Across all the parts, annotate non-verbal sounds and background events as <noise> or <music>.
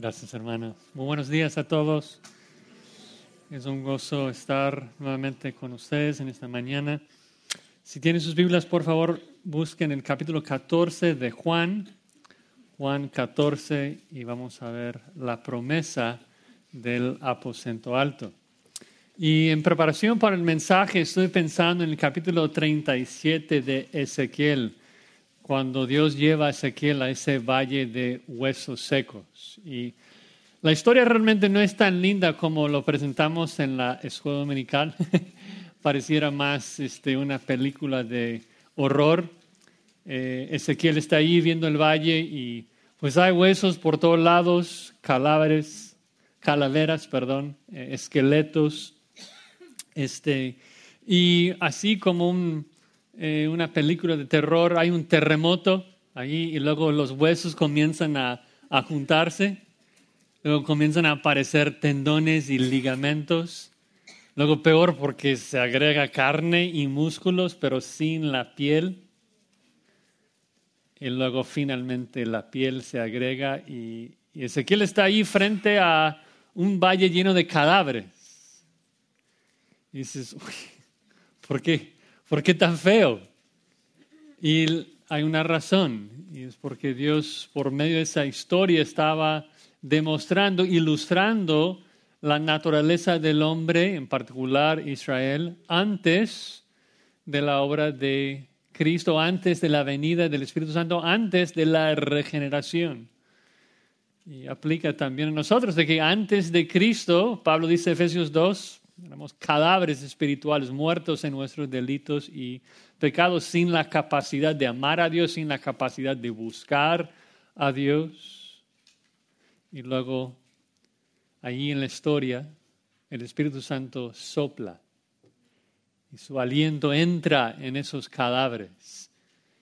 Gracias, hermana. Muy buenos días a todos. Es un gozo estar nuevamente con ustedes en esta mañana. Si tienen sus Biblias, por favor, busquen el capítulo 14 de Juan. Juan 14 y vamos a ver la promesa del aposento alto. Y en preparación para el mensaje estoy pensando en el capítulo 37 de Ezequiel cuando Dios lleva a Ezequiel a ese valle de huesos secos. Y la historia realmente no es tan linda como lo presentamos en la escuela dominical. <laughs> Pareciera más este, una película de horror. Eh, Ezequiel está ahí viendo el valle y pues hay huesos por todos lados, cadáveres, calaveras, perdón, eh, esqueletos. Este, y así como un, eh, una película de terror, hay un terremoto ahí y luego los huesos comienzan a, a juntarse, luego comienzan a aparecer tendones y ligamentos, luego peor porque se agrega carne y músculos pero sin la piel, y luego finalmente la piel se agrega y, y Ezequiel está ahí frente a un valle lleno de cadáveres. Y dices, uy, ¿por qué? ¿Por qué tan feo? Y hay una razón, y es porque Dios por medio de esa historia estaba demostrando, ilustrando la naturaleza del hombre, en particular Israel, antes de la obra de Cristo, antes de la venida del Espíritu Santo, antes de la regeneración. Y aplica también a nosotros, de que antes de Cristo, Pablo dice Efesios 2, Éramos cadáveres espirituales muertos en nuestros delitos y pecados sin la capacidad de amar a Dios, sin la capacidad de buscar a Dios. Y luego, allí en la historia, el Espíritu Santo sopla y su aliento entra en esos cadáveres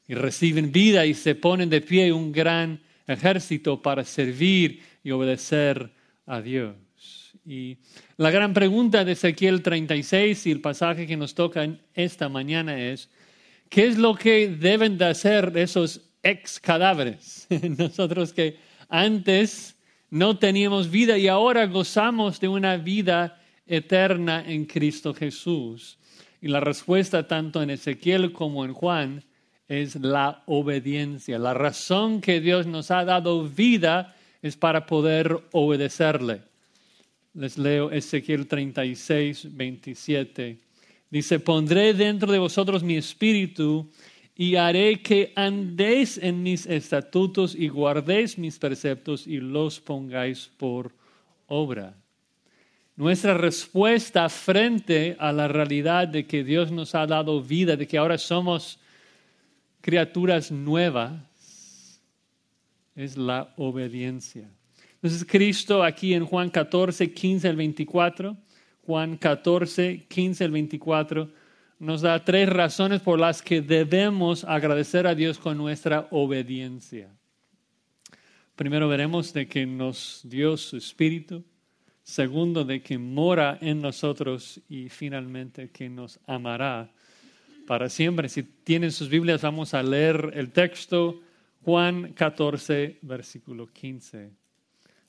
y reciben vida y se ponen de pie un gran ejército para servir y obedecer a Dios. Y la gran pregunta de Ezequiel 36 y el pasaje que nos toca esta mañana es, ¿qué es lo que deben de hacer esos ex cadáveres? <laughs> Nosotros que antes no teníamos vida y ahora gozamos de una vida eterna en Cristo Jesús. Y la respuesta tanto en Ezequiel como en Juan es la obediencia. La razón que Dios nos ha dado vida es para poder obedecerle. Les leo Ezequiel 36, 27. Dice, pondré dentro de vosotros mi espíritu y haré que andéis en mis estatutos y guardéis mis preceptos y los pongáis por obra. Nuestra respuesta frente a la realidad de que Dios nos ha dado vida, de que ahora somos criaturas nuevas, es la obediencia. Entonces Cristo aquí en Juan 14, 15 al 24, Juan 14, 15 al 24, nos da tres razones por las que debemos agradecer a Dios con nuestra obediencia. Primero veremos de que nos dio su Espíritu. Segundo, de que mora en nosotros. Y finalmente, que nos amará para siempre. Si tienen sus Biblias, vamos a leer el texto. Juan 14, versículo 15.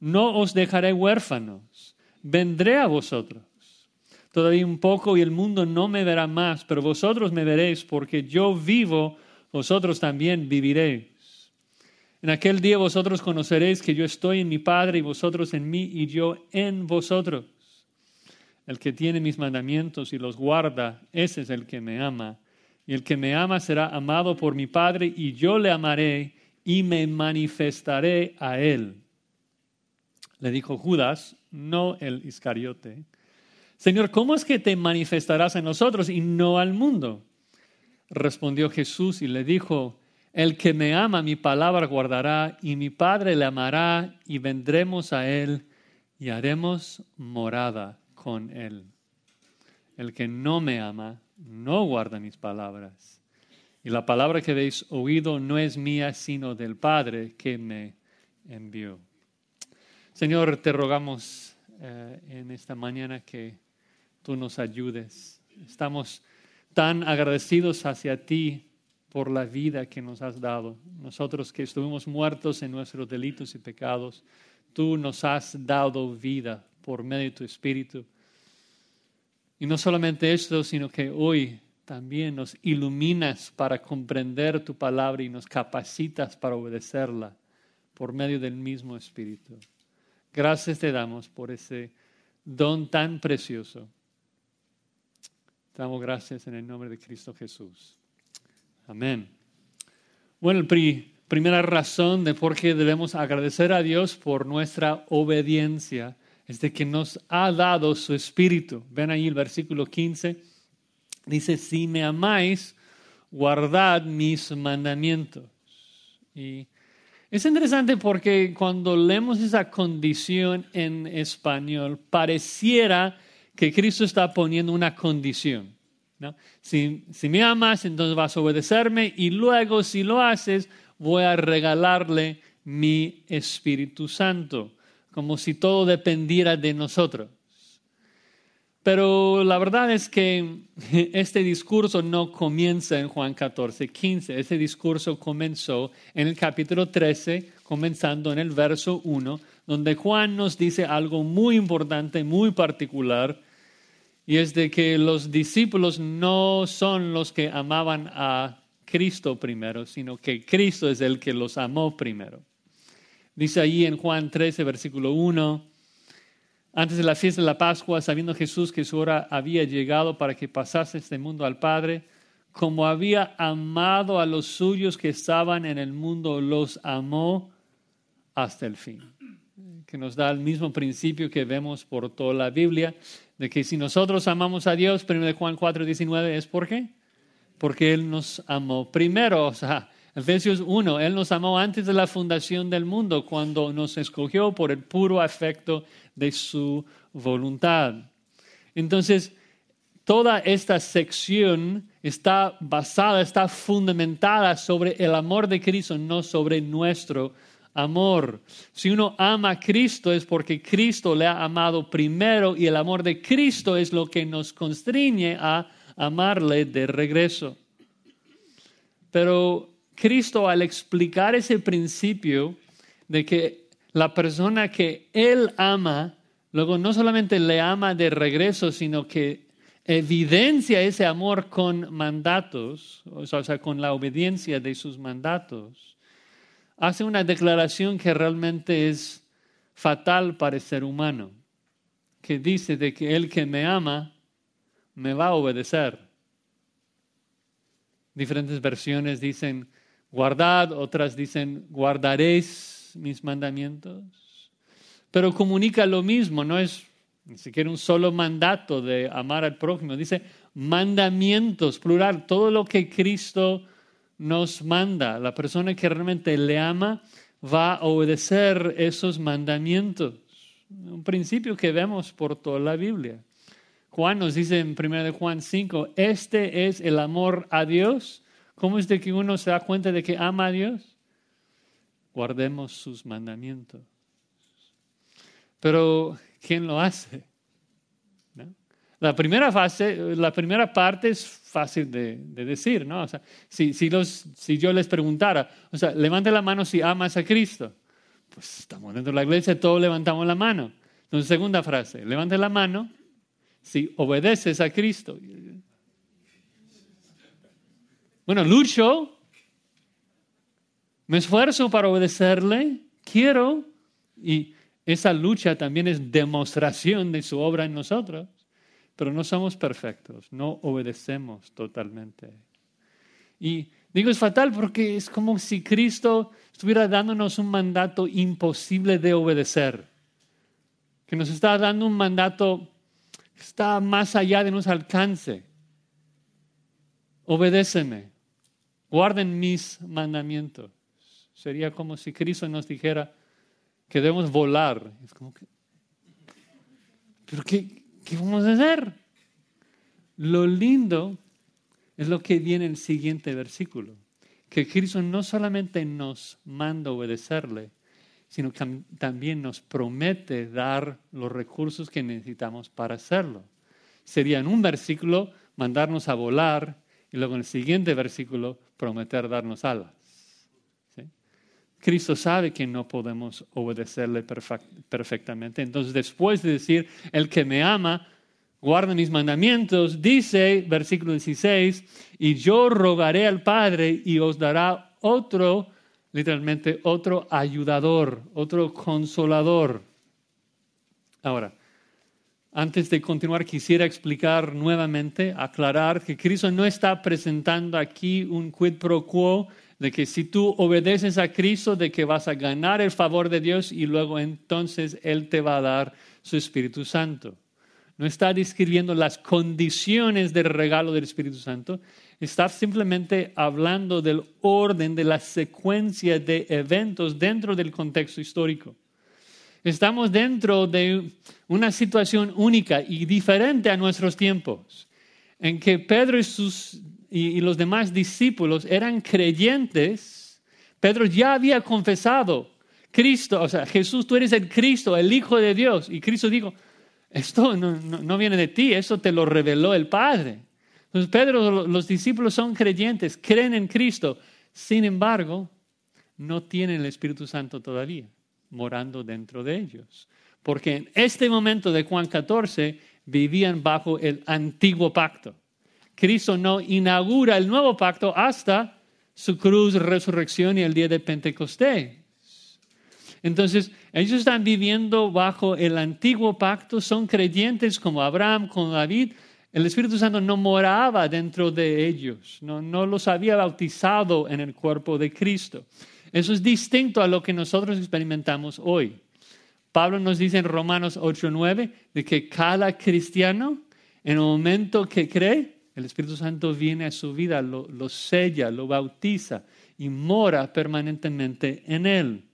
no os dejaré huérfanos, vendré a vosotros. Todavía un poco y el mundo no me verá más, pero vosotros me veréis porque yo vivo, vosotros también viviréis. En aquel día vosotros conoceréis que yo estoy en mi Padre y vosotros en mí y yo en vosotros. El que tiene mis mandamientos y los guarda, ese es el que me ama. Y el que me ama será amado por mi Padre y yo le amaré y me manifestaré a él. Le dijo Judas, no el Iscariote. Señor, ¿cómo es que te manifestarás en nosotros y no al mundo? Respondió Jesús y le dijo, el que me ama mi palabra guardará y mi Padre le amará y vendremos a él y haremos morada con Él. El que no me ama no guarda mis palabras. Y la palabra que habéis oído no es mía, sino del Padre que me envió. Señor, te rogamos eh, en esta mañana que tú nos ayudes. Estamos tan agradecidos hacia ti por la vida que nos has dado. Nosotros que estuvimos muertos en nuestros delitos y pecados, tú nos has dado vida por medio de tu Espíritu. Y no solamente esto, sino que hoy también nos iluminas para comprender tu palabra y nos capacitas para obedecerla por medio del mismo Espíritu. Gracias te damos por ese don tan precioso. Damos gracias en el nombre de Cristo Jesús. Amén. Bueno, la primera razón de por qué debemos agradecer a Dios por nuestra obediencia es de que nos ha dado su espíritu. Ven ahí el versículo 15. Dice, si me amáis, guardad mis mandamientos. Y es interesante porque cuando leemos esa condición en español, pareciera que Cristo está poniendo una condición. Si, si me amas, entonces vas a obedecerme y luego si lo haces, voy a regalarle mi Espíritu Santo como si todo dependiera de nosotros. Pero la verdad es que <laughs> este discurso no comienza en Juan 14, 15. Este discurso comenzó en el capítulo 13, comenzando en el verso 1, donde Juan nos dice algo muy importante, muy particular, y es de que los discípulos no son los que amaban a Cristo primero, sino que Cristo es el que los amó primero. Dice ahí en Juan 13, versículo 1, antes de la fiesta de la Pascua, sabiendo Jesús que su hora había llegado para que pasase este mundo al Padre, como había amado a los suyos que estaban en el mundo, los amó hasta el fin. Que nos da el mismo principio que vemos por toda la Biblia, de que si nosotros amamos a Dios, 1 Juan 4, 19, ¿es por qué? Porque Él nos amó primero. O sea, Efesios 1, Él nos amó antes de la fundación del mundo, cuando nos escogió por el puro afecto de su voluntad. Entonces, toda esta sección está basada, está fundamentada sobre el amor de Cristo, no sobre nuestro amor. Si uno ama a Cristo es porque Cristo le ha amado primero y el amor de Cristo es lo que nos constriñe a amarle de regreso. Pero Cristo al explicar ese principio de que la persona que Él ama, luego no solamente le ama de regreso, sino que evidencia ese amor con mandatos, o sea, con la obediencia de sus mandatos, hace una declaración que realmente es fatal para el ser humano, que dice de que el que me ama me va a obedecer. Diferentes versiones dicen guardad, otras dicen guardaréis mis mandamientos. Pero comunica lo mismo, no es ni siquiera un solo mandato de amar al prójimo, dice mandamientos, plural, todo lo que Cristo nos manda. La persona que realmente le ama va a obedecer esos mandamientos. Un principio que vemos por toda la Biblia. Juan nos dice en 1 de Juan 5, este es el amor a Dios, ¿Cómo es de que uno se da cuenta de que ama a Dios? Guardemos sus mandamientos. Pero, ¿quién lo hace? La primera fase, la primera parte es fácil de, decir, ¿no? O sea, si, si, los, si yo les preguntara, o sea, levante la mano si amas a Cristo. Pues estamos dentro de la iglesia, todos levantamos la mano. Entonces, segunda frase, levante la mano si obedeces a Cristo. Bueno, lucho, me esfuerzo para obedecerle, quiero, y esa lucha también es demostración de su obra en nosotros, pero no somos perfectos, no obedecemos totalmente. Y digo es fatal porque es como si Cristo estuviera dándonos un mandato imposible de obedecer, que nos está dando un mandato que está más allá de nuestro alcance. Obedéceme, guarden mis mandamientos. Sería como si Cristo nos dijera que debemos volar. Es como que, ¿pero qué, qué vamos a hacer? Lo lindo es lo que viene en el siguiente versículo, que Cristo no solamente nos manda obedecerle, sino que también nos promete dar los recursos que necesitamos para hacerlo. Sería en un versículo mandarnos a volar y luego en el siguiente versículo prometer darnos alas. Cristo sabe que no podemos obedecerle perfectamente. Entonces, después de decir, el que me ama, guarda mis mandamientos, dice, versículo 16, y yo rogaré al Padre y os dará otro, literalmente, otro ayudador, otro consolador. Ahora, antes de continuar, quisiera explicar nuevamente, aclarar que Cristo no está presentando aquí un quid pro quo de que si tú obedeces a Cristo, de que vas a ganar el favor de Dios y luego entonces Él te va a dar su Espíritu Santo. No está describiendo las condiciones del regalo del Espíritu Santo, está simplemente hablando del orden, de la secuencia de eventos dentro del contexto histórico. Estamos dentro de una situación única y diferente a nuestros tiempos, en que Pedro y sus y, los demás discípulos eran creyentes, Pedro ya había confesado, Cristo, o sea, Jesús, tú eres el Cristo, el Hijo de Dios. Y Cristo dijo, esto no, viene de ti, eso te lo reveló el Padre. Entonces Pedro, los discípulos son creyentes, creen en Cristo. Sin embargo, no tienen el Espíritu Santo todavía morando dentro de ellos. Porque en este momento de Juan 14 vivían bajo el antiguo pacto. Cristo no inaugura el nuevo pacto hasta su cruz, resurrección y el día de Pentecostés. Entonces, ellos están viviendo bajo el antiguo pacto, son creyentes como Abraham, como David. El Espíritu Santo no moraba dentro de ellos, no, no los había bautizado en el cuerpo de Cristo. Eso es distinto a lo que nosotros experimentamos hoy. Pablo nos dice en Romanos 8:9 de que cada cristiano, en el momento que cree, el Espíritu Santo viene a su vida, lo, sella, lo bautiza y mora permanentemente en él.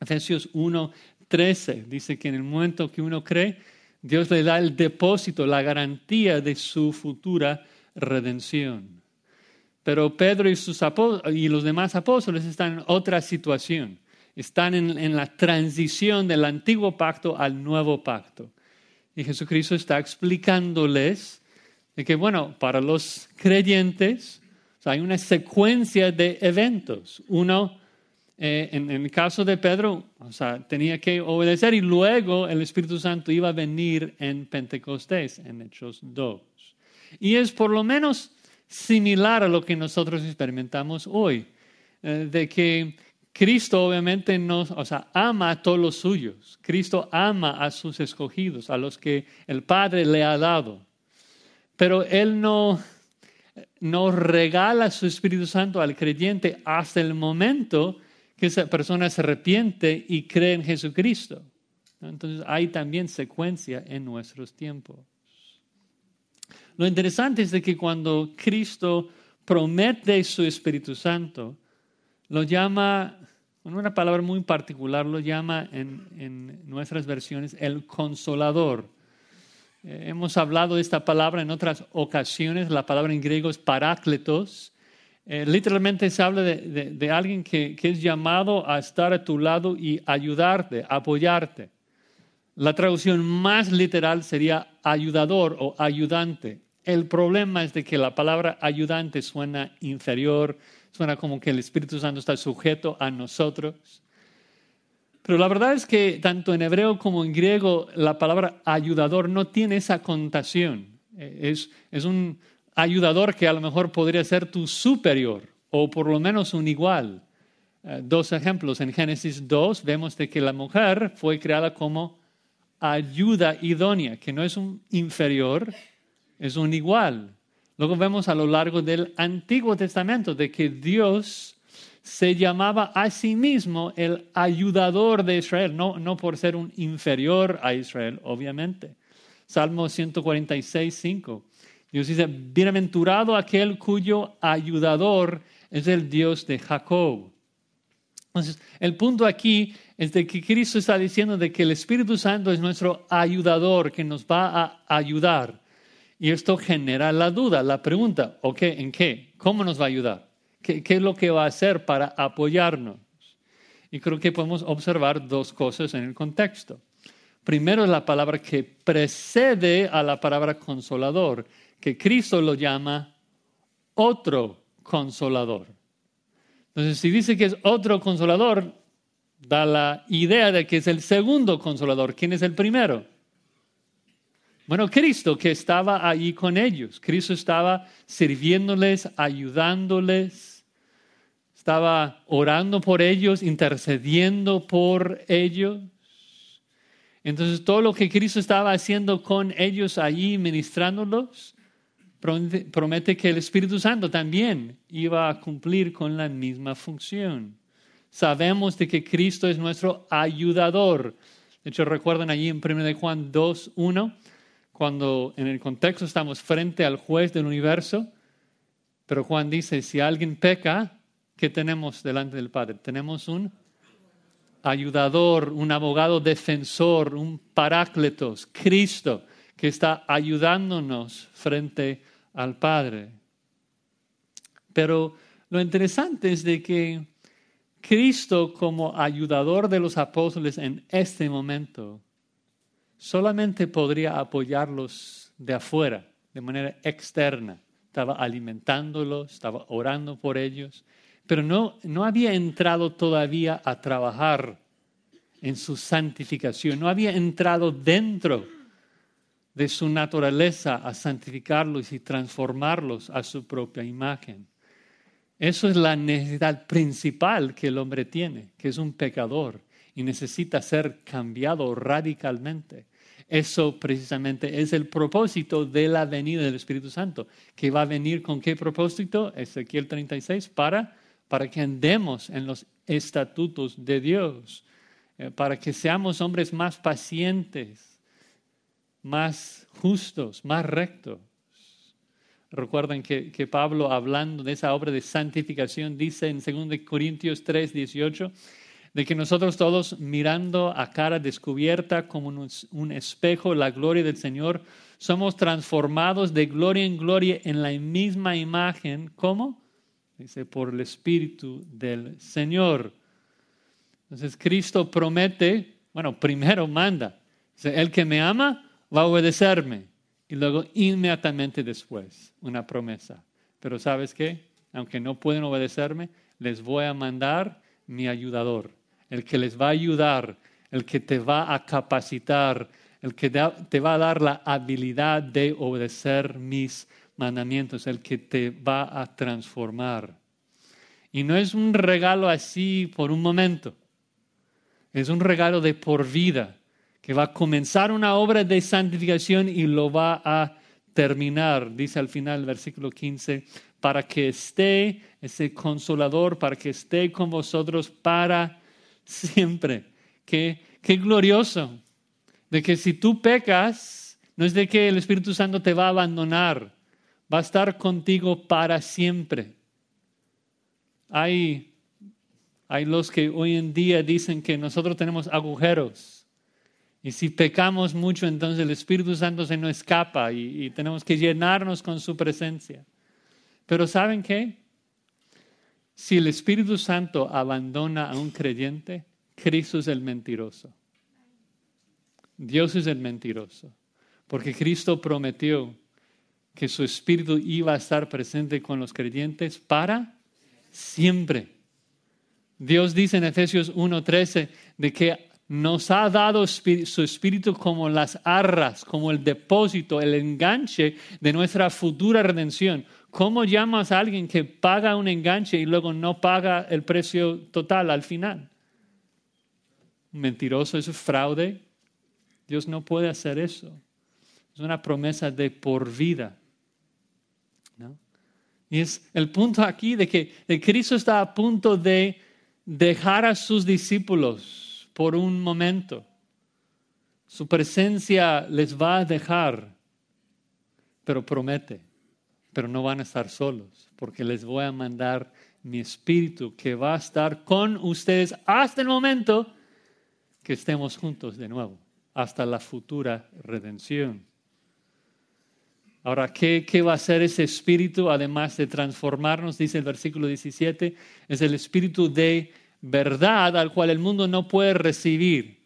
Efesios 1, 13 dice que en el momento que uno cree, Dios le da el depósito, la garantía de su futura redención. Pero Pedro y, sus y los demás apóstoles están en otra situación. Están en, en la transición del antiguo pacto al nuevo pacto. Y Jesucristo está explicándoles de que, bueno, para los creyentes hay una secuencia de eventos. Uno, eh, en, el caso de Pedro, o sea, tenía que obedecer y luego el Espíritu Santo iba a venir en Pentecostés, en Hechos 2. Y es por lo menos similar a lo que nosotros experimentamos hoy, eh, de que Cristo obviamente nos, o sea, ama a todos los suyos. Cristo ama a sus escogidos, a los que el Padre le ha dado. Pero Él no, no regala su Espíritu Santo al creyente hasta el momento que esa persona se arrepiente y cree en Jesucristo. Entonces hay también secuencia en nuestros tiempos. Lo interesante es de que cuando Cristo promete su Espíritu Santo, lo llama, con una palabra muy particular, lo llama en, en nuestras versiones el consolador. Eh, hemos hablado de esta palabra en otras ocasiones, la palabra en griego es parácletos. Eh, literalmente se habla de, alguien que, que, es llamado a estar a tu lado y ayudarte, apoyarte. La traducción más literal sería ayudador o ayudante. El problema es de que la palabra ayudante suena inferior, suena como que el Espíritu Santo está sujeto a nosotros. Pero la verdad es que tanto en hebreo como en griego la palabra ayudador no tiene esa connotación. Eh, es, un ayudador que a lo mejor podría ser tu superior o por lo menos un igual. Eh, dos ejemplos. En Génesis 2 vemos de que la mujer fue creada como ayuda idónea, que no es un inferior, es un igual. Luego vemos a lo largo del Antiguo Testamento de que Dios se llamaba a sí mismo el ayudador de Israel, no, no por ser un inferior a Israel, obviamente. Salmo 146, 5. Dios dice, bienaventurado aquel cuyo ayudador es el Dios de Jacob. Entonces, el punto aquí es de que Cristo está diciendo de que el Espíritu Santo es nuestro ayudador, que nos va a ayudar. Y esto genera la duda, la pregunta, ¿ok? ¿En qué? ¿Cómo nos va a ayudar? ¿Qué, qué es lo que va a hacer para apoyarnos? Y creo que podemos observar dos cosas en el contexto. Primero la palabra que precede a la palabra consolador, que Cristo lo llama otro consolador. Entonces, si dice que es otro consolador, da la idea de que es el segundo consolador. ¿Quién es el primero? Bueno, Cristo que estaba allí con ellos. Cristo estaba sirviéndoles, ayudándoles, estaba orando por ellos, intercediendo por ellos. Entonces, todo lo que Cristo estaba haciendo con ellos allí, ministrándolos, promete que el Espíritu Santo también iba a cumplir con la misma función. Sabemos de que Cristo es nuestro ayudador. De hecho, recuerdan allí en 1 Juan 2, 1, cuando en el contexto estamos frente al juez del universo, pero Juan dice, si alguien peca, ¿qué tenemos delante del Padre? Tenemos un ayudador, un abogado defensor, un parácletos, Cristo, que está ayudándonos frente al Padre. Pero lo interesante es de que Cristo como ayudador de los apóstoles en este momento solamente podría apoyarlos de afuera, de manera externa. Estaba alimentándolos, estaba orando por ellos, pero no, no había entrado todavía a trabajar en su santificación, no había entrado dentro de su naturaleza a santificarlos y transformarlos a su propia imagen. Eso es la necesidad principal que el hombre tiene, que es un pecador y necesita ser cambiado radicalmente. Eso precisamente es el propósito de la venida del Espíritu Santo, que va a venir con qué propósito, Ezequiel 36, para, para que andemos en los estatutos de Dios, eh, para que seamos hombres más pacientes, más justos, más rectos. Recuerden que, que, Pablo, hablando de esa obra de santificación, dice en 2 Corintios 3, 18, de que nosotros todos mirando a cara descubierta como un, un espejo la gloria del Señor, somos transformados de gloria en gloria en la misma imagen. ¿Cómo? Dice, por el Espíritu del Señor. Entonces Cristo promete, bueno, primero manda, el que me ama, va a obedecerme. Y luego inmediatamente después, una promesa. Pero sabes qué? Aunque no pueden obedecerme, les voy a mandar mi ayudador, el que les va a ayudar, el que te va a capacitar, el que te va a dar la habilidad de obedecer mis mandamientos, el que te va a transformar. Y no es un regalo así por un momento, es un regalo de por vida que va a comenzar una obra de santificación y lo va a terminar, dice al final el versículo 15, para que esté ese consolador, para que esté con vosotros para siempre. Qué, qué glorioso, de que si tú pecas, no es de que el Espíritu Santo te va a abandonar, va a estar contigo para siempre. Hay, hay los que hoy en día dicen que nosotros tenemos agujeros y si pecamos mucho, entonces el Espíritu Santo se nos escapa y, tenemos que llenarnos con su presencia. Pero ¿saben qué? Si el Espíritu Santo abandona a un creyente, Cristo es el mentiroso. Dios es el mentiroso. Porque Cristo prometió que su Espíritu iba a estar presente con los creyentes para siempre. Dios dice en Efesios 1:13 de que nos ha dado su espíritu como las arras, como el depósito, el enganche de nuestra futura redención. ¿Cómo llamas a alguien que paga un enganche y luego no paga el precio total al final? Mentiroso, eso es fraude. Dios no puede hacer eso. Es una promesa de por vida. Y es el punto aquí de que Cristo está a punto de dejar a sus discípulos por un momento. Su presencia les va a dejar, pero promete, pero no van a estar solos, porque les voy a mandar mi espíritu que va a estar con ustedes hasta el momento que estemos juntos de nuevo, hasta la futura redención. Ahora, ¿qué, ¿qué, va a hacer ese espíritu además de transformarnos? Dice el versículo 17, es el espíritu de verdad al cual el mundo no puede recibir.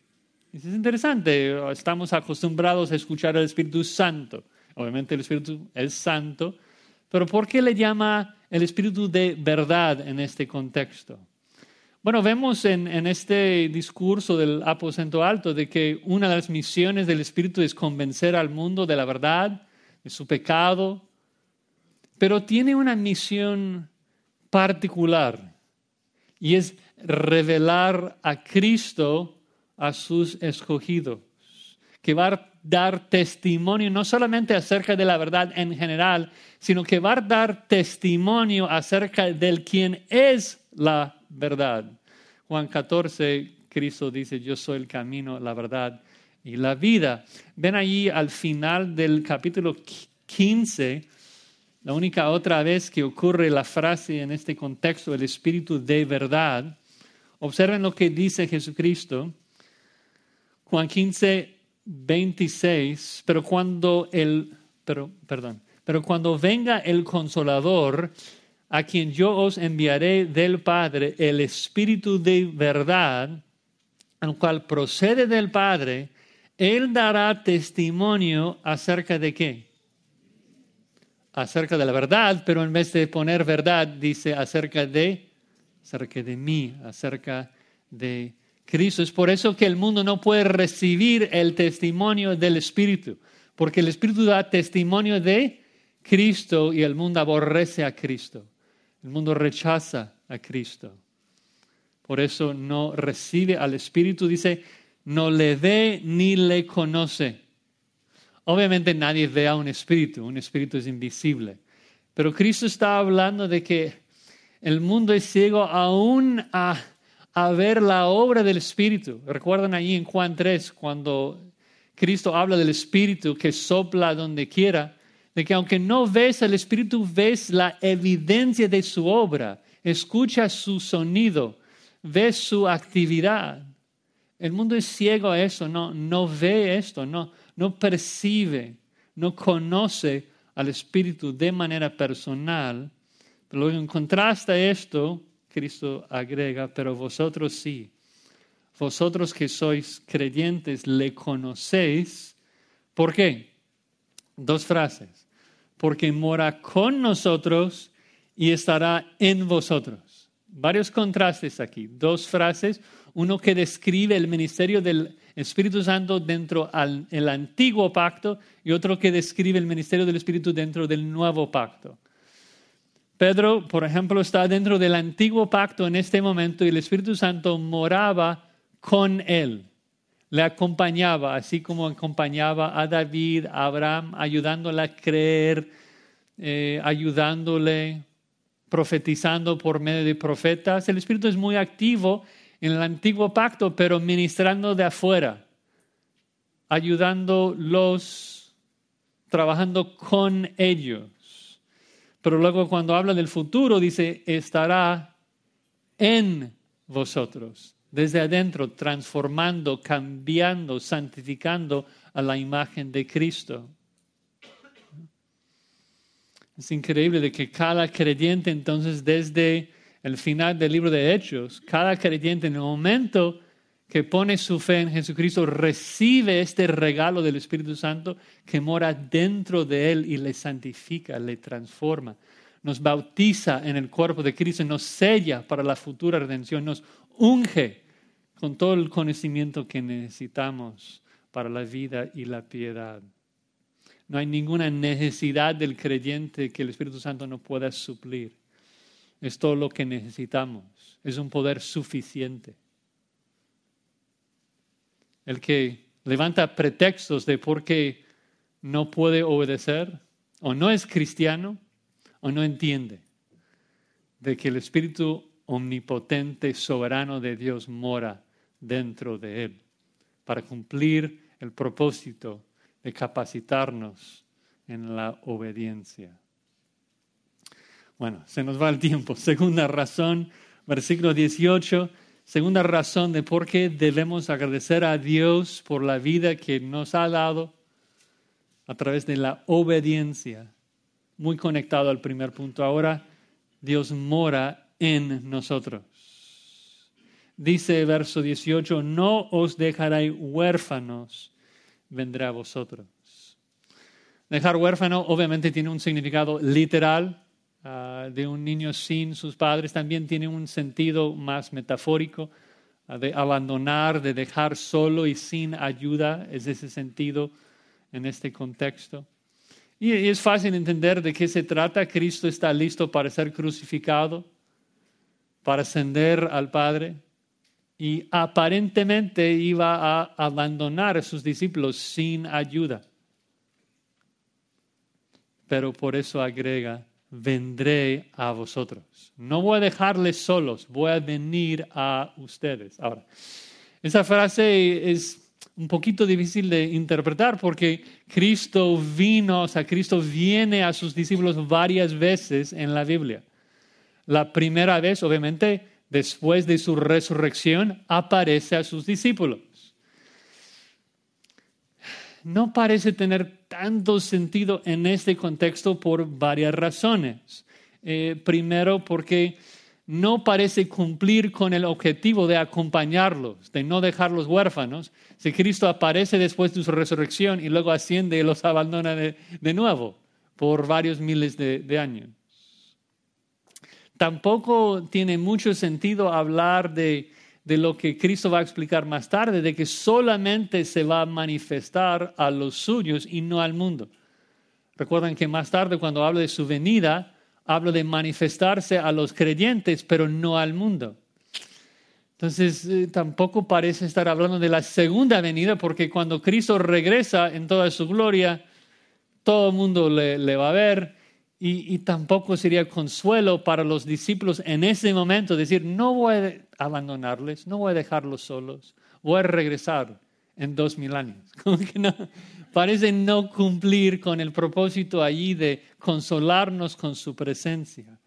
Es interesante, estamos acostumbrados a escuchar al Espíritu Santo. Obviamente el Espíritu es santo, pero ¿por qué le llama el Espíritu de verdad en este contexto? Bueno, vemos en, este discurso del aposento alto de que una de las misiones del Espíritu es convencer al mundo de la verdad, de su pecado, pero tiene una misión particular y es revelar a Cristo a sus escogidos, que va a dar testimonio no solamente acerca de la verdad en general, sino que va a dar testimonio acerca del quien es la verdad. Juan 14, Cristo dice, yo soy el camino, la verdad y la vida. Ven allí al final del capítulo 15, la única otra vez que ocurre la frase en este contexto, el espíritu de verdad. Observen lo que dice Jesucristo. Juan 15, 26, pero cuando el, pero, perdón, pero cuando venga el consolador, a quien yo os enviaré del Padre, el Espíritu de verdad, al cual procede del Padre, Él dará testimonio acerca de qué? Acerca de la verdad, pero en vez de poner verdad, dice acerca de, acerca de mí, acerca de Cristo. Es por eso que el mundo no puede recibir el testimonio del Espíritu, porque el Espíritu da testimonio de Cristo y el mundo aborrece a Cristo. El mundo rechaza a Cristo. Por eso no recibe al Espíritu, dice, no le ve ni le conoce. Obviamente nadie ve a un espíritu, un espíritu es invisible. Pero Cristo está hablando de que el mundo es ciego aún a ver la obra del Espíritu. Recuerdan ahí en Juan 3, cuando Cristo habla del Espíritu que sopla donde quiera, de que aunque no ves al Espíritu, ves la evidencia de su obra, escucha su sonido, ves su actividad. El mundo es ciego a eso, no, no ve esto, no, no percibe, no conoce al Espíritu de manera personal. Pero en contraste a esto, Cristo agrega, pero vosotros sí, vosotros que sois creyentes, le conocéis. ¿Por qué? Dos frases. Porque mora con nosotros y estará en vosotros. Varios contrastes aquí. Dos frases. Uno que describe el ministerio del Espíritu Santo dentro del antiguo pacto y otro que describe el ministerio del Espíritu dentro del nuevo pacto. Pedro, por ejemplo, está dentro del antiguo pacto en este momento y el Espíritu Santo moraba con él, le acompañaba, así como acompañaba a David, a Abraham, ayudándole a creer, eh, ayudándole, profetizando por medio de profetas. El Espíritu es muy activo en el antiguo pacto, pero ministrando de afuera, ayudándolos, trabajando con ellos. Pero luego cuando habla del futuro dice, estará en vosotros, desde adentro, transformando, cambiando, santificando a la imagen de Cristo. Es increíble de que cada creyente entonces desde el final del libro de Hechos, cada creyente en el momento que pone su fe en Jesucristo recibe este regalo del Espíritu Santo que mora dentro de él y le santifica, le transforma, nos bautiza en el cuerpo de Cristo, nos sella para la futura redención, nos unge con todo el conocimiento que necesitamos para la vida y la piedad. No hay ninguna necesidad del creyente que el Espíritu Santo no pueda suplir. Es todo lo que necesitamos. Es un poder suficiente el que levanta pretextos de por qué no puede obedecer, o no es cristiano, o no entiende de que el Espíritu omnipotente, soberano de Dios mora dentro de él para cumplir el propósito de capacitarnos en la obediencia. Bueno, se nos va el tiempo. <laughs> Segunda razón, versículo 18. Segunda razón de por qué debemos agradecer a Dios por la vida que nos ha dado a través de la obediencia. Muy conectado al primer punto. Ahora Dios mora en nosotros. Dice verso 18, no os dejaré huérfanos, vendré a vosotros. Dejar huérfano obviamente tiene un significado literal ah, de un niño sin sus padres, también tiene un sentido más metafórico ah, de abandonar, de dejar solo y sin ayuda, es ese sentido en este contexto. Y es fácil entender de qué se trata. Cristo está listo para ser crucificado, para ascender al Padre. Y aparentemente iba a abandonar a sus discípulos sin ayuda pero por eso agrega, vendré a vosotros. No voy a dejarles solos, voy a venir a ustedes. Ahora, esa frase es un poquito difícil de interpretar porque Cristo vino, o sea, Cristo viene a sus discípulos varias veces en la Biblia. La primera vez, obviamente, después de su resurrección, aparece a sus discípulos no parece tener tanto sentido en este contexto por varias razones. Eh, primero, porque no parece cumplir con el objetivo de acompañarlos, de no dejarlos huérfanos. Si Cristo aparece después de su resurrección y luego asciende y los abandona de, nuevo por varios miles de años. Tampoco tiene mucho sentido hablar de de lo que Cristo va a explicar más tarde, de que solamente se va a manifestar a los suyos y no al mundo. Recuerden que más tarde cuando hablo de su venida, hablo de manifestarse a los creyentes, pero no al mundo. Entonces, eh, tampoco parece estar hablando de la segunda venida, porque cuando Cristo regresa en toda su gloria, todo el mundo le, le va a ver y, tampoco sería consuelo para los discípulos en ese momento decir, no voy a abandonarles, no voy a dejarlos solos, voy a regresar en dos mil años. <laughs> parece no cumplir con el propósito allí de consolarnos con su presencia.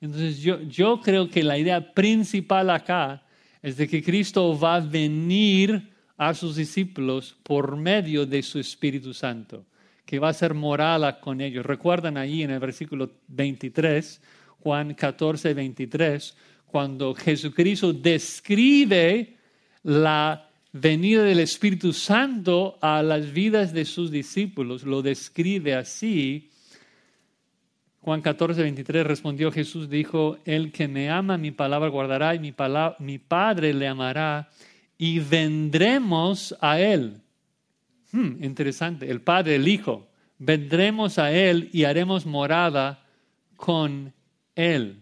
Entonces yo, yo creo que la idea principal acá es de que Cristo va a venir a sus discípulos por medio de su Espíritu Santo que va a ser morada con ellos. Recuerdan ahí en el versículo 23, Juan 14, 23, cuando Jesucristo describe la venida del Espíritu Santo a las vidas de sus discípulos, lo describe así. Juan 14, 23 respondió Jesús, dijo, el que me ama mi palabra guardará y mi, mi Padre le amará y vendremos a él Hmm, interesante, el Padre, el Hijo, vendremos a Él y haremos morada con Él.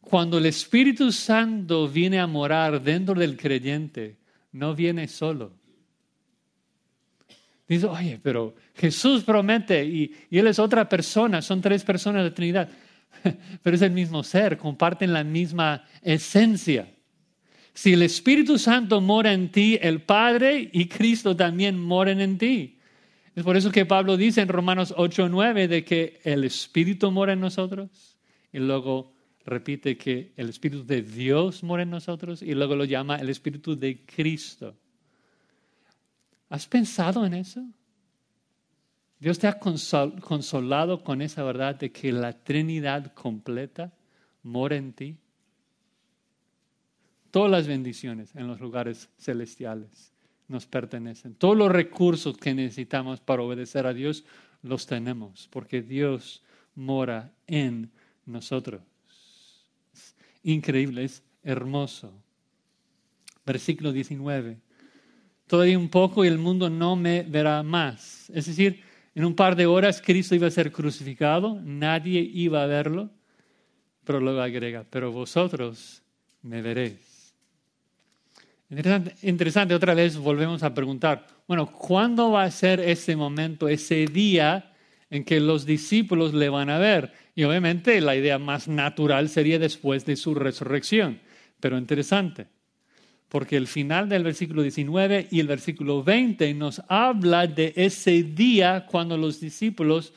Cuando el Espíritu Santo viene a morar dentro del creyente, no viene solo. Dice, oye, pero Jesús promete y, y Él es otra persona, son tres personas de Trinidad, <laughs> pero es el mismo ser, comparten la misma esencia. Si el Espíritu Santo mora en ti, el Padre y Cristo también moran en ti. Es por eso que Pablo dice en Romanos 8:9 de que el Espíritu mora en nosotros y luego repite que el Espíritu de Dios mora en nosotros y luego lo llama el Espíritu de Cristo. ¿Has pensado en eso? Dios te ha consolado con esa verdad de que la Trinidad completa mora en ti Todas las bendiciones en los lugares celestiales nos pertenecen. Todos los recursos que necesitamos para obedecer a Dios los tenemos, porque Dios mora en nosotros. Es increíble, es hermoso. Versículo 19. Todavía un poco y el mundo no me verá más. Es decir, en un par de horas Cristo iba a ser crucificado, nadie iba a verlo, pero luego agrega, pero vosotros me veréis. Interesante, otra vez volvemos a preguntar, bueno, ¿cuándo va a ser ese momento, ese día en que los discípulos le van a ver? Y obviamente la idea más natural sería después de su resurrección, pero interesante, porque el final del versículo 19 y el versículo 20 nos habla de ese día cuando los discípulos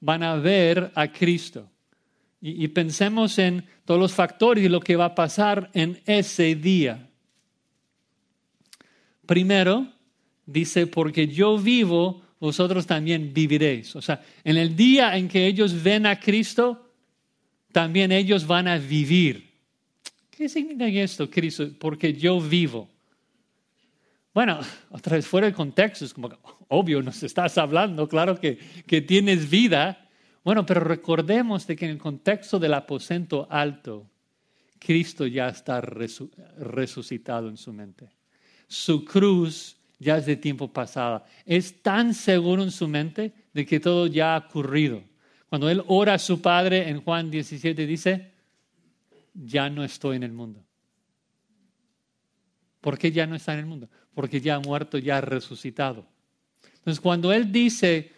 van a ver a Cristo. Y, y pensemos en todos los factores y lo que va a pasar en ese día. Primero, dice, porque yo vivo, vosotros también viviréis. O sea, en el día en que ellos ven a Cristo, también ellos van a vivir. ¿Qué significa esto, Cristo? Porque yo vivo. Bueno, <laughs> otra vez fuera de contexto, es como, obvio, nos estás hablando, claro que, que tienes vida. Bueno, pero recordemos de que en el contexto del aposento alto, Cristo ya está resucitado en su mente. Su cruz ya es de tiempo pasado. Es tan seguro en su mente de que todo ya ha ocurrido. Cuando él ora a su Padre en Juan 17 dice, ya no estoy en el mundo. ¿Por qué ya no está en el mundo? Porque ya ha muerto, ya ha resucitado. Entonces, cuando Él dice,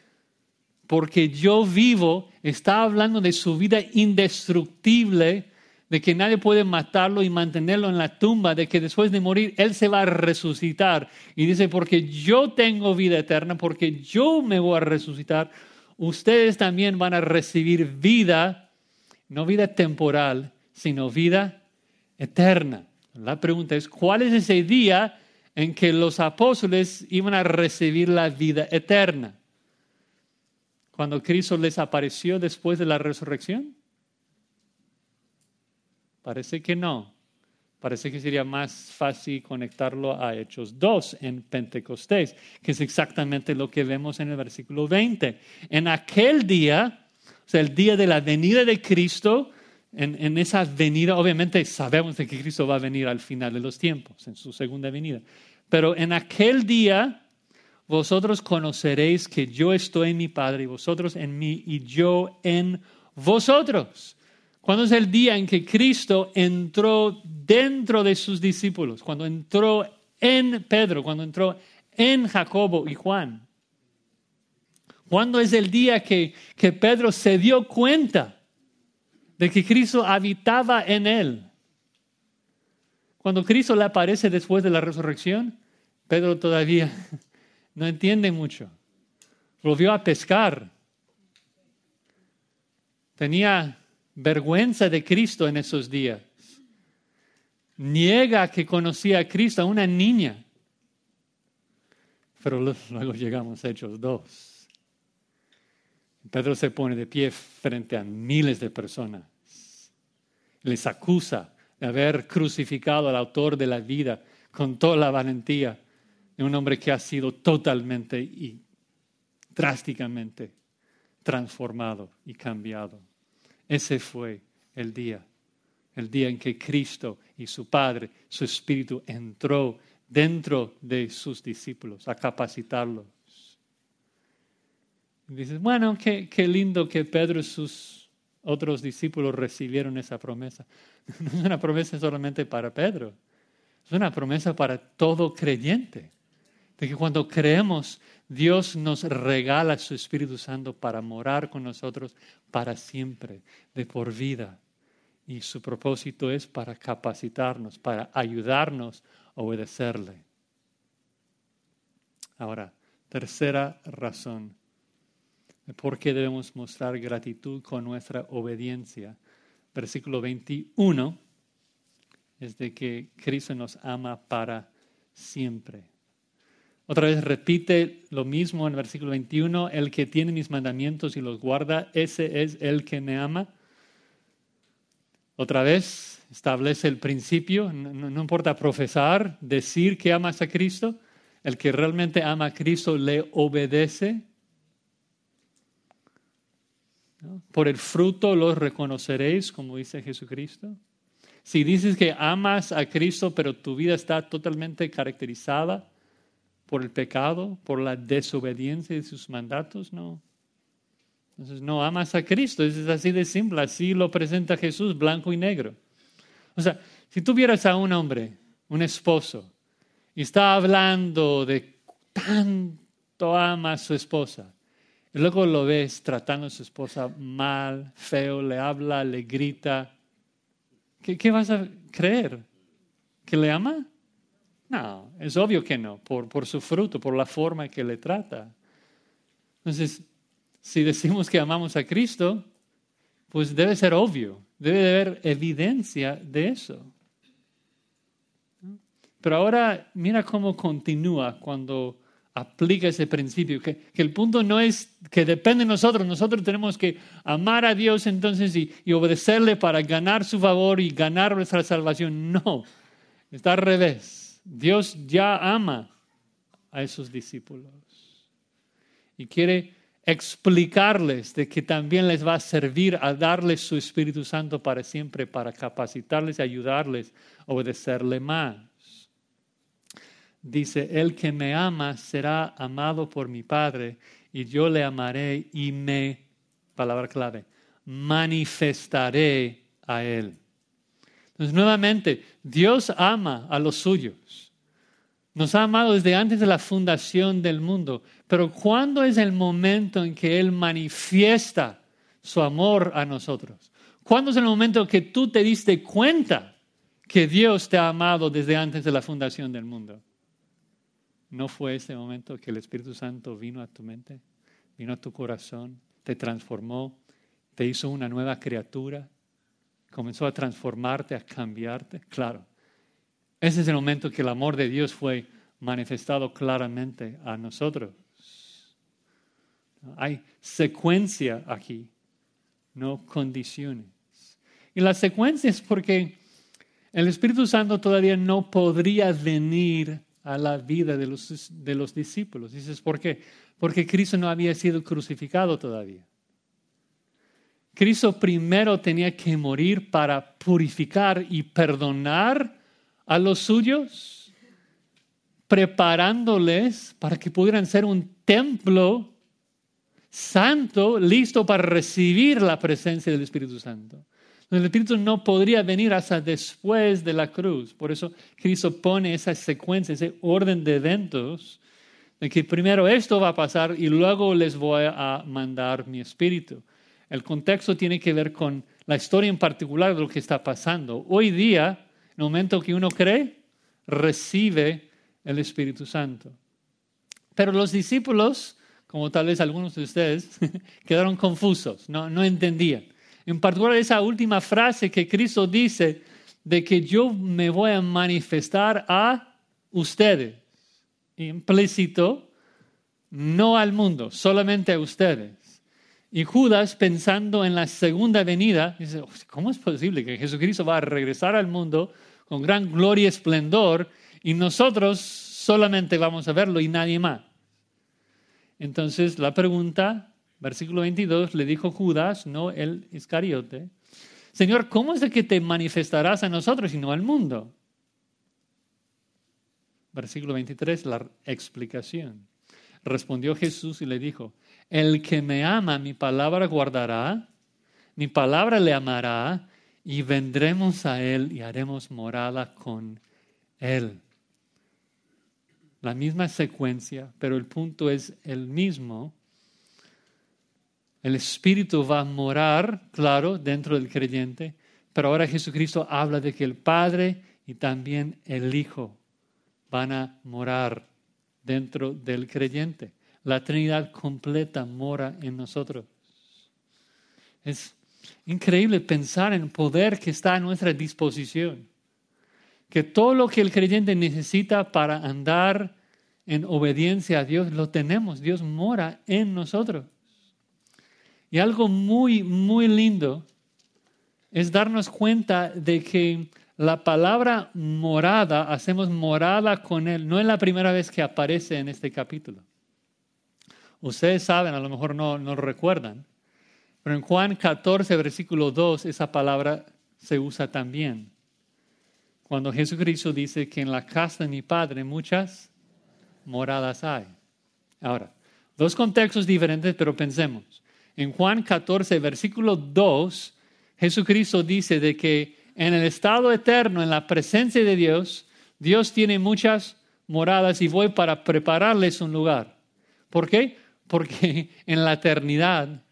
porque yo vivo, está hablando de su vida indestructible, de que nadie puede matarlo y mantenerlo en la tumba, de que después de morir Él se va a resucitar. Y dice, porque yo tengo vida eterna, porque yo me voy a resucitar, ustedes también van a recibir vida, no vida temporal, sino vida eterna. La pregunta es, ¿cuál es ese día en que los apóstoles iban a recibir la vida eterna? Cuando Cristo les apareció después de la resurrección? Parece que no. Parece que sería más fácil conectarlo a Hechos 2 en Pentecostés, que es exactamente lo que vemos en el versículo 20. En aquel día, o sea, el día de la venida de Cristo, en, esa venida, obviamente sabemos de que Cristo va a venir al final de los tiempos, en su segunda venida. Pero en aquel día vosotros conoceréis que yo estoy en mi Padre y vosotros en mí y yo en vosotros. ¿Cuándo es el día en que Cristo entró dentro de sus discípulos? Cuando entró en Pedro, cuando entró en Jacobo y Juan. ¿Cuándo es el día que, que Pedro se dio cuenta de que Cristo habitaba en él. Cuando Cristo le aparece después de la resurrección, Pedro todavía <laughs> no entiende mucho. Volvió a pescar. Tenía vergüenza de Cristo en esos días. Niega que conocía a Cristo a una niña. Pero luego llegamos a Hechos 2. Pedro se pone de pie frente a miles de personas. Les acusa de haber crucificado al autor de la vida con toda la valentía de un hombre que ha sido totalmente y drásticamente transformado y cambiado. Ese fue el día, el día en que Cristo y su Padre, su Espíritu entró dentro de sus discípulos a capacitarlos dices, bueno, qué, qué lindo que Pedro y sus otros discípulos recibieron esa promesa. <laughs> No es una promesa solamente para Pedro, es una promesa para todo creyente. De que cuando creemos, Dios nos regala su Espíritu Santo para morar con nosotros para siempre, de por vida. Y su propósito es para capacitarnos, para ayudarnos a obedecerle. Ahora, tercera razón ¿Por qué debemos mostrar gratitud con nuestra obediencia? Versículo 21 es de que Cristo nos ama para siempre. Otra vez repite lo mismo en el versículo 21, el que tiene mis mandamientos y los guarda, ese es el que me ama. Otra vez establece el principio, no, importa profesar, decir que amas a Cristo, el que realmente ama a Cristo le obedece por el fruto los reconoceréis, como dice Jesucristo. Si dices que amas a Cristo, pero tu vida está totalmente caracterizada por el pecado, por la desobediencia de sus mandatos, no. Entonces no amas a Cristo, es así de simple, así lo presenta Jesús, blanco y negro. O sea, si tuvieras a un hombre, un esposo, y está hablando de tanto ama a su esposa, y luego lo ves tratando a su esposa mal, feo, le habla, le grita. ¿Qué, vas a creer? ¿Que le ama? No, es obvio que no, por, su fruto, por la forma que le trata. Entonces, si decimos que amamos a Cristo, pues debe ser obvio, debe de haber evidencia de eso. Pero ahora mira cómo continúa cuando aplica ese principio, que, el punto no es que depende de nosotros, nosotros tenemos que amar a Dios entonces y, y obedecerle para ganar su favor y ganar nuestra salvación. No, está al revés. Dios ya ama a esos discípulos y quiere explicarles de que también les va a servir a darles su Espíritu Santo para siempre, para capacitarles y ayudarles a obedecerle más dice, el que me ama será amado por mi Padre y yo le amaré y me, palabra clave, manifestaré a él. Entonces, nuevamente, Dios ama a los suyos. Nos ha amado desde antes de la fundación del mundo. Pero ¿cuándo es el momento en que Él manifiesta su amor a nosotros? ¿Cuándo es el momento que tú te diste cuenta que Dios te ha amado desde antes de la fundación del mundo? ¿No fue ese momento que el Espíritu Santo vino a tu mente, vino a tu corazón, te transformó, te hizo una nueva criatura, comenzó a transformarte, a cambiarte? Claro. Ese es el momento que el amor de Dios fue manifestado claramente a nosotros. Hay secuencia aquí, no condiciones. Y la secuencia es porque el Espíritu Santo todavía no podría venir a la vida de los, de los discípulos. Dices, ¿por qué? Porque Cristo no había sido crucificado todavía. Cristo primero tenía que morir para purificar y perdonar a los suyos, preparándoles para que pudieran ser un templo santo, listo para recibir la presencia del Espíritu Santo. El Espíritu no podría venir hasta después de la cruz. Por eso Cristo pone esa secuencia, ese orden de eventos, de que primero esto va a pasar y luego les voy a mandar mi Espíritu. El contexto tiene que ver con la historia en particular de lo que está pasando. Hoy día, en el momento que uno cree, recibe el Espíritu Santo. Pero los discípulos, como tal vez algunos de ustedes, <laughs> quedaron confusos, no, no entendían. En particular esa última frase que Cristo dice de que yo me voy a manifestar a ustedes. Implícito, no al mundo, solamente a ustedes. Y Judas, pensando en la segunda venida, dice, ¿cómo es posible que Jesucristo va a regresar al mundo con gran gloria y esplendor y nosotros solamente vamos a verlo y nadie más? Entonces la pregunta Versículo 22, le dijo Judas, no el Iscariote, Señor, ¿cómo es de que te manifestarás a nosotros y no al mundo? Versículo 23, la explicación. Respondió Jesús y le dijo, el que me ama, mi palabra guardará, mi palabra le amará, y vendremos a él y haremos morada con él. La misma secuencia, pero el punto es el mismo el Espíritu va a morar, claro, dentro del creyente, pero ahora Jesucristo habla de que el Padre y también el Hijo van a morar dentro del creyente. La Trinidad completa mora en nosotros. Es increíble pensar en el poder que está a nuestra disposición. Que todo lo que el creyente necesita para andar en obediencia a Dios lo tenemos. Dios mora en nosotros. Y algo muy, muy lindo es darnos cuenta de que la palabra morada, hacemos morada con Él, no es la primera vez que aparece en este capítulo. Ustedes saben, a lo mejor no, no recuerdan, pero en Juan 14, versículo 2, esa palabra se usa también. Cuando Jesucristo dice que en la casa de mi Padre muchas moradas hay. Ahora, dos contextos diferentes, pero pensemos en Juan 14, versículo 2, Jesucristo dice de que en el estado eterno, en la presencia de Dios, Dios tiene muchas moradas y voy para prepararles un lugar. ¿Por qué? Porque <laughs> en la eternidad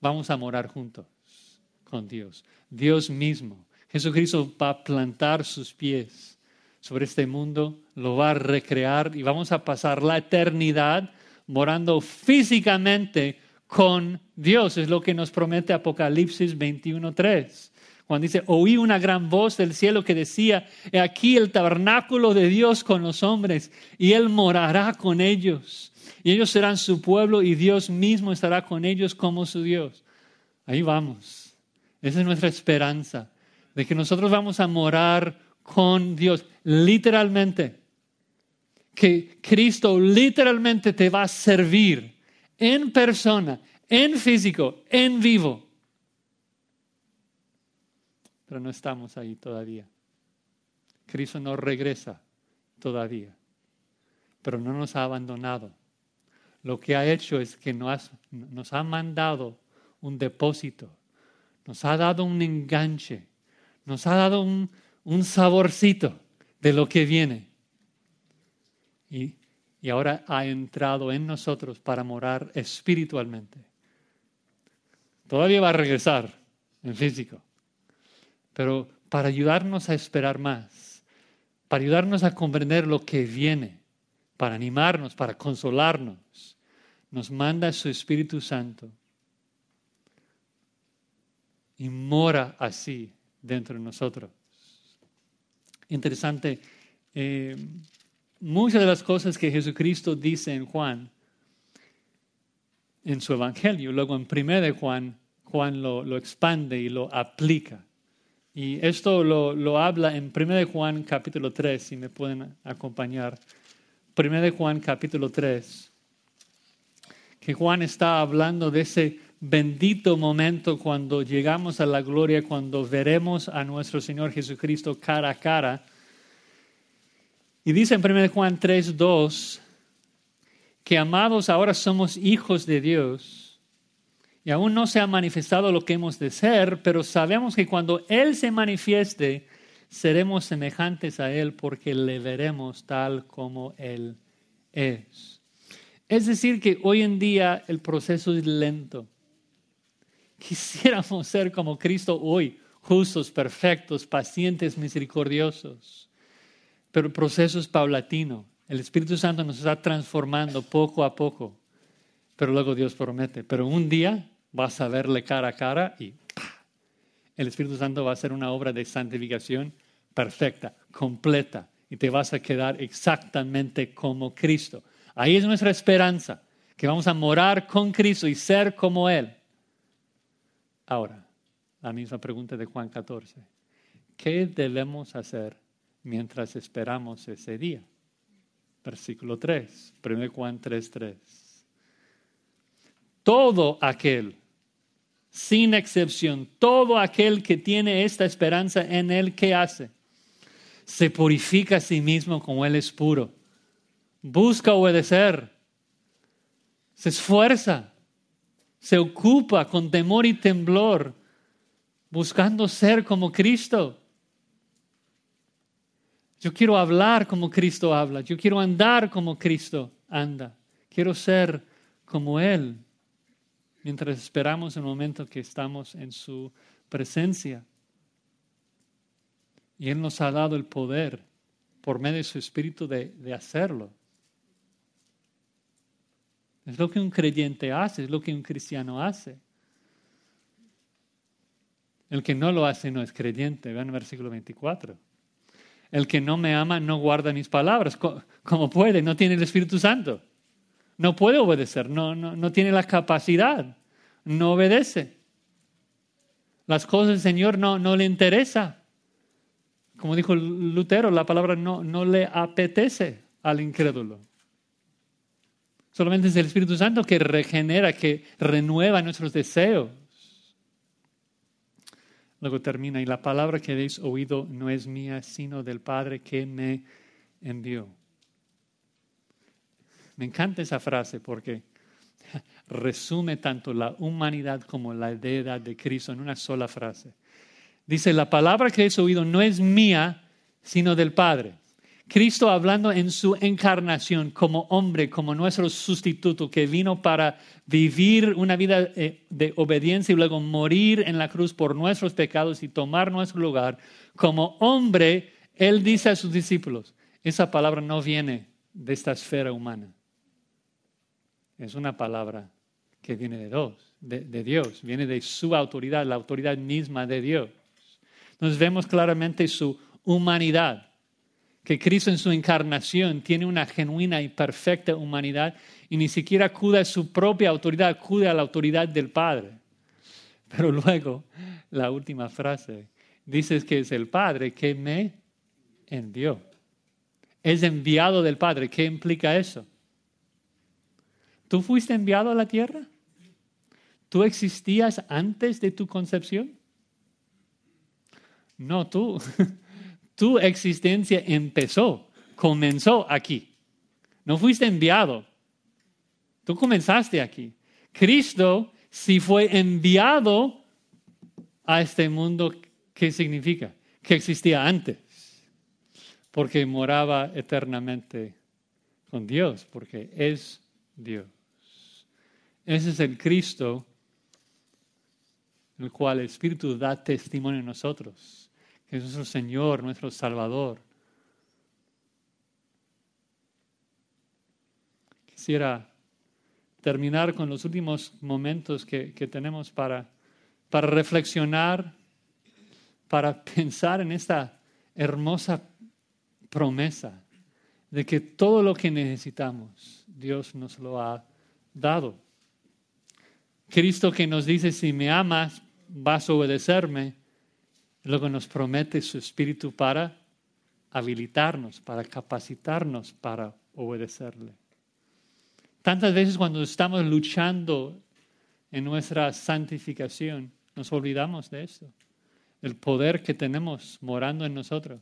vamos a morar juntos con Dios. Dios mismo. Jesucristo va a plantar sus pies sobre este mundo, lo va a recrear y vamos a pasar la eternidad morando físicamente con Dios. Es lo que nos promete Apocalipsis 21.3. Cuando dice, oí una gran voz del cielo que decía, he aquí el tabernáculo de Dios con los hombres, y Él morará con ellos. Y ellos serán su pueblo y Dios mismo estará con ellos como su Dios. Ahí vamos. Esa es nuestra esperanza, de que nosotros vamos a morar con Dios, literalmente. Que Cristo literalmente te va a servir en persona, en físico, en vivo. Pero no estamos ahí todavía. Cristo no regresa todavía, pero no nos ha abandonado. Lo que ha hecho es que nos, nos ha mandado un depósito, nos ha dado un enganche, nos ha dado un, un saborcito de lo que viene. Y y ahora ha entrado en nosotros para morar espiritualmente. Todavía va a regresar en físico, pero para ayudarnos a esperar más, para ayudarnos a comprender lo que viene, para animarnos, para consolarnos, nos manda su Espíritu Santo y mora así dentro de nosotros. Interesante. Eh, muchas de las cosas que Jesucristo dice en Juan, en su Evangelio, luego en 1 de Juan, Juan lo, expande y lo aplica. Y esto lo, lo, habla en 1 de Juan capítulo 3, si me pueden acompañar. 1 de Juan capítulo 3, que Juan está hablando de ese bendito momento cuando llegamos a la gloria, cuando veremos a nuestro Señor Jesucristo cara a cara y dice en 1 Juan 3, 2, que amados ahora somos hijos de Dios y aún no se ha manifestado lo que hemos de ser, pero sabemos que cuando Él se manifieste, seremos semejantes a Él porque le veremos tal como Él es. Es decir, que hoy en día el proceso es lento. Quisiéramos ser como Cristo hoy, justos, perfectos, pacientes, misericordiosos pero el proceso es paulatino. El Espíritu Santo nos está transformando poco a poco, pero luego Dios promete, pero un día vas a verle cara a cara y el Espíritu Santo va a hacer una obra de santificación perfecta, completa, y te vas a quedar exactamente como Cristo. Ahí es nuestra esperanza, que vamos a morar con Cristo y ser como Él. Ahora, la misma pregunta de Juan 14. ¿Qué debemos hacer mientras esperamos ese día. Versículo 3, 1 Juan 3, 3. Todo aquel, sin excepción, todo aquel que tiene esta esperanza en Él, ¿qué hace? Se purifica a sí mismo como Él es puro. Busca obedecer. Se esfuerza. Se ocupa con temor y temblor, buscando ser como Cristo. Yo quiero hablar como Cristo habla. Yo quiero andar como Cristo anda. Quiero ser como Él mientras esperamos el momento que estamos en su presencia. Y Él nos ha dado el poder por medio de su espíritu de, de hacerlo. Es lo que un creyente hace, es lo que un cristiano hace. El que no lo hace no es creyente. Vean el versículo 24. El que no me ama no guarda mis palabras. ¿Cómo puede? No tiene el Espíritu Santo. No puede obedecer, no, no, no tiene la capacidad, no obedece. Las cosas del Señor no, no le interesa. Como dijo Lutero, la palabra no, no le apetece al incrédulo. Solamente es el Espíritu Santo que regenera, que renueva nuestros deseos. Luego termina, y la palabra que habéis oído no es mía, sino del Padre que me envió. Me encanta esa frase porque <laughs> resume tanto la humanidad como la deidad de Cristo en una sola frase. Dice, la palabra que habéis oído no es mía, sino del Padre. Cristo hablando en su encarnación como hombre, como nuestro sustituto, que vino para vivir una vida eh, de obediencia y luego morir en la cruz por nuestros pecados y tomar nuestro lugar. Como hombre, Él dice a sus discípulos, esa palabra no viene de esta esfera humana. Es una palabra que viene de Dios, de, Dios, viene de su autoridad, la autoridad misma de Dios. Nos vemos claramente su humanidad, que Cristo en su encarnación tiene una genuina y perfecta humanidad y ni siquiera acude a su propia autoridad, acude a la autoridad del Padre. Pero luego, la última frase, dice que es el Padre que me envió. Es enviado del Padre. ¿Qué implica eso? ¿Tú fuiste enviado a la tierra? ¿Tú existías antes de tu concepción? No, tú. <laughs> Tu existencia empezó, comenzó aquí. No fuiste enviado. Tú comenzaste aquí. Cristo, si fue enviado a este mundo, ¿qué significa? Que existía antes. Porque moraba eternamente con Dios, porque es Dios. Ese es el Cristo el cual el Espíritu da testimonio en nosotros, es nuestro Señor, nuestro Salvador. Quisiera terminar con los últimos momentos que, tenemos para, para reflexionar, para <laughs> pensar en esta hermosa promesa de que todo lo que necesitamos, Dios nos lo ha dado. Cristo que nos dice, si me amas, vas a obedecerme, luego nos promete su espíritu para habilitarnos, para capacitarnos para obedecerle. Tantas veces cuando estamos luchando en nuestra santificación, nos olvidamos de esto, el poder que tenemos morando en nosotros.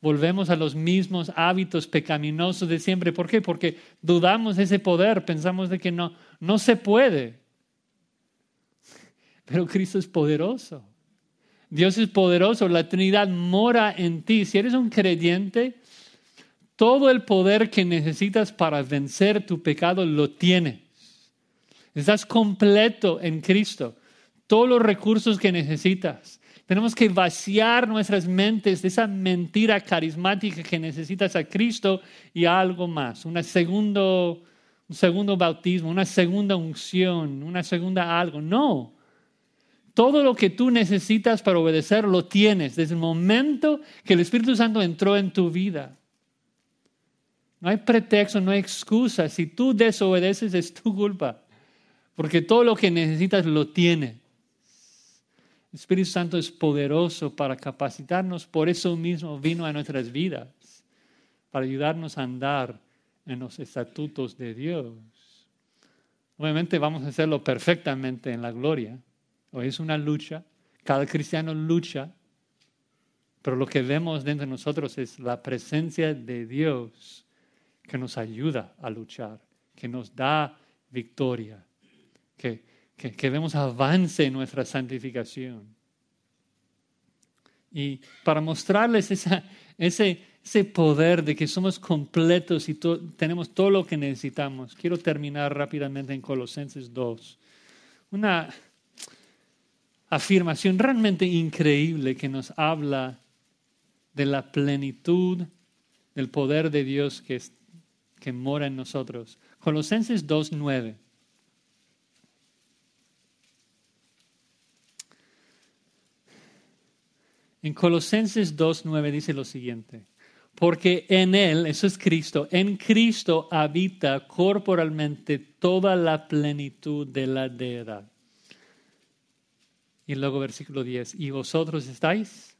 Volvemos a los mismos hábitos pecaminosos de siempre. ¿Por qué? Porque dudamos de ese poder, pensamos de que no, no se puede. Pero Cristo es poderoso. Dios es poderoso, la Trinidad mora en ti. Si eres un creyente, todo el poder que necesitas para vencer tu pecado lo tienes. Estás completo en Cristo. Todos los recursos que necesitas. Tenemos que vaciar nuestras mentes de esa mentira carismática que necesitas a Cristo y algo más. un segundo bautismo, una segunda unción, una segunda algo. No. Todo lo que tú necesitas para obedecer lo tienes desde el momento que el Espíritu Santo entró en tu vida. No hay pretexto, no hay excusa. Si tú desobedeces es tu culpa, porque todo lo que necesitas lo tienes. El Espíritu Santo es poderoso para capacitarnos, por eso mismo vino a nuestras vidas, para ayudarnos a andar en los estatutos de Dios. Obviamente vamos a hacerlo perfectamente en la gloria, Es una lucha, cada cristiano lucha, pero lo que vemos dentro de nosotros es la presencia de Dios que nos ayuda a luchar, que nos da victoria, que, que, vemos avance en nuestra santificación. Y para mostrarles ese, ese poder de que somos completos y tenemos todo lo que necesitamos, quiero terminar rápidamente en Colosenses 2. Una, afirmación realmente increíble que nos habla de la plenitud del poder de Dios que, que mora en nosotros. Colosenses 2.9. En Colosenses 2.9 dice lo siguiente, porque en Él, eso es Cristo, en Cristo habita corporalmente toda la plenitud de la deidad. Y luego versículo 10, y vosotros estáis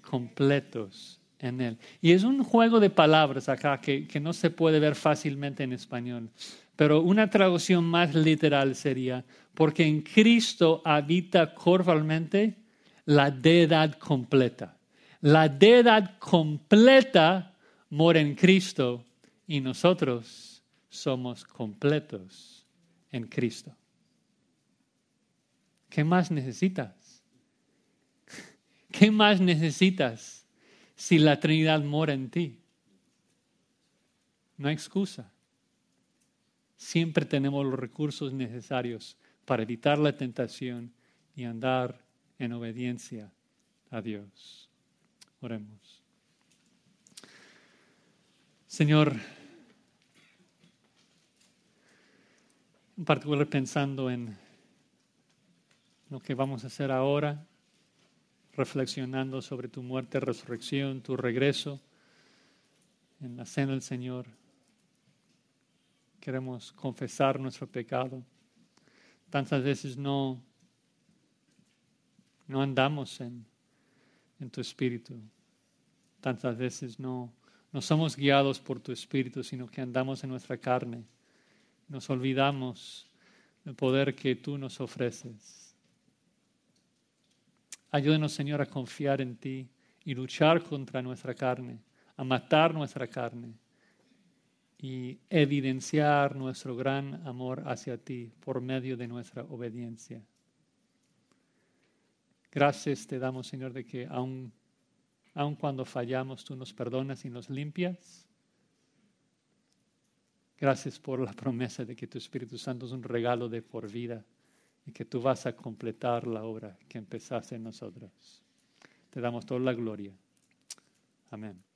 completos en Él. Y es un juego de palabras acá que, que no se puede ver fácilmente en español, pero una traducción más literal sería, porque en Cristo habita corporalmente la deidad completa. La deidad completa mora en Cristo y nosotros somos completos en Cristo. ¿Qué más necesitas? <laughs> ¿Qué más necesitas si la Trinidad mora en ti? No hay excusa. Siempre tenemos los recursos necesarios para evitar la tentación y andar en obediencia a Dios. Oremos. Señor, en particular pensando en lo que vamos a hacer ahora, reflexionando sobre tu muerte, resurrección, tu regreso en la cena del Señor. Queremos confesar nuestro pecado. Tantas veces no, no andamos en, en tu espíritu. Tantas veces no, no somos guiados por tu espíritu, sino que andamos en nuestra carne. Nos olvidamos del poder que tú nos ofreces. Ayúdenos, Señor, a confiar en ti y luchar contra nuestra carne, a matar nuestra carne y evidenciar nuestro gran amor hacia ti por medio de nuestra obediencia. Gracias te damos, Señor, de que aun, aun cuando fallamos, tú nos perdonas y nos limpias. Gracias por la promesa de que tu Espíritu Santo es un regalo de por vida y que tú vas a completar la obra que empezaste en nosotros. Te damos toda la gloria. Amén.